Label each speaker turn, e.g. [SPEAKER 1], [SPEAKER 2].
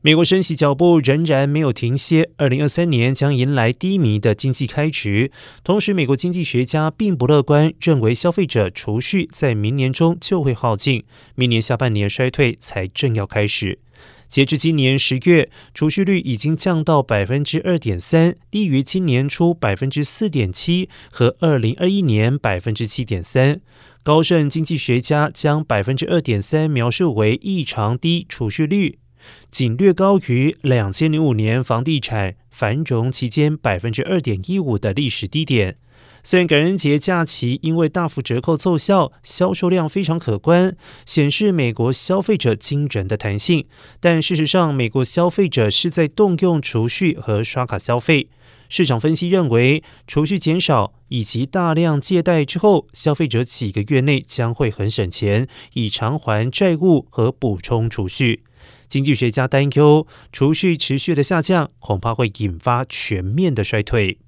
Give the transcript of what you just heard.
[SPEAKER 1] 美国升息脚步仍然没有停歇，二零二三年将迎来低迷的经济开局。同时，美国经济学家并不乐观，认为消费者储蓄在明年中就会耗尽，明年下半年衰退才正要开始。截至今年十月，储蓄率已经降到百分之二点三，低于今年初百分之四点七和二零二一年百分之七点三。高盛经济学家将百分之二点三描述为异常低储蓄率。仅略高于两千零五年房地产繁荣期间百分之二点一五的历史低点。虽然感恩节假期因为大幅折扣奏效，销售量非常可观，显示美国消费者惊人的弹性，但事实上，美国消费者是在动用储蓄和刷卡消费。市场分析认为，储蓄减少以及大量借贷之后，消费者几个月内将会很省钱，以偿还债务和补充储蓄。经济学家担忧，储蓄持续的下降，恐怕会引发全面的衰退。